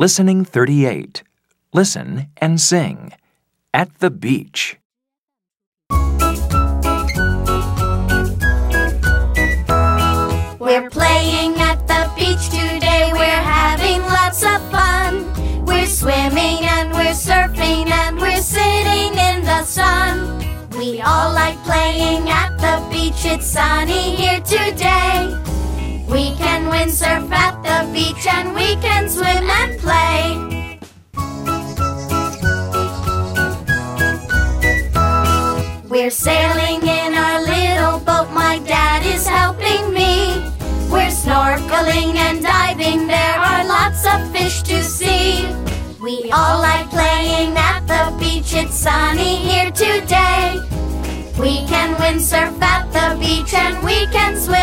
Listening 38. Listen and sing. At the beach. We're playing at the beach today. We're having lots of fun. We're swimming and we're surfing and we're sitting in the sun. We all like playing at the beach. It's sunny here today. We can windsurf at the beach and we can swim We're sailing in our little boat. My dad is helping me. We're snorkeling and diving. There are lots of fish to see. We all like playing at the beach. It's sunny here today. We can windsurf at the beach and we can swim.